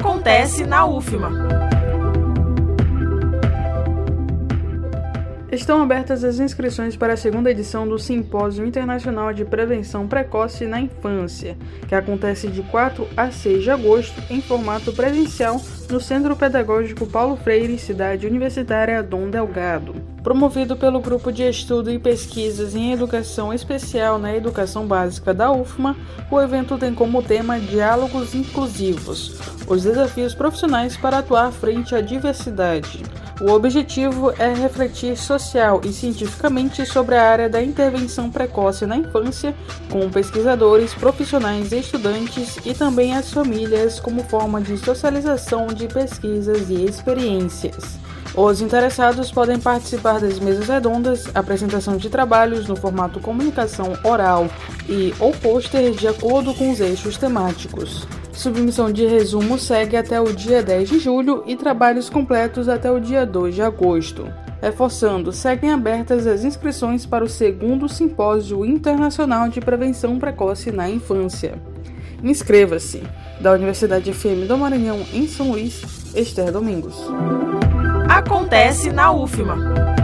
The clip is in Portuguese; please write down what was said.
Acontece na UFMA. Estão abertas as inscrições para a segunda edição do Simpósio Internacional de Prevenção Precoce na Infância, que acontece de 4 a 6 de agosto em formato presencial no Centro Pedagógico Paulo Freire, cidade universitária Dom Delgado. Promovido pelo Grupo de Estudo e Pesquisas em Educação Especial na Educação Básica da UFMA, o evento tem como tema Diálogos Inclusivos, os desafios profissionais para atuar frente à diversidade. O objetivo é refletir social e cientificamente sobre a área da intervenção precoce na infância, com pesquisadores, profissionais e estudantes e também as famílias como forma de socialização de pesquisas e experiências. Os interessados podem participar das mesas redondas, apresentação de trabalhos no formato comunicação oral e ou pôster de acordo com os eixos temáticos. Submissão de resumo segue até o dia 10 de julho e trabalhos completos até o dia 2 de agosto. Reforçando, seguem abertas as inscrições para o segundo Simpósio Internacional de Prevenção Precoce na Infância. Inscreva-se! Da Universidade FM do Maranhão, em São Luís, Esther Domingos. Acontece na UFMA.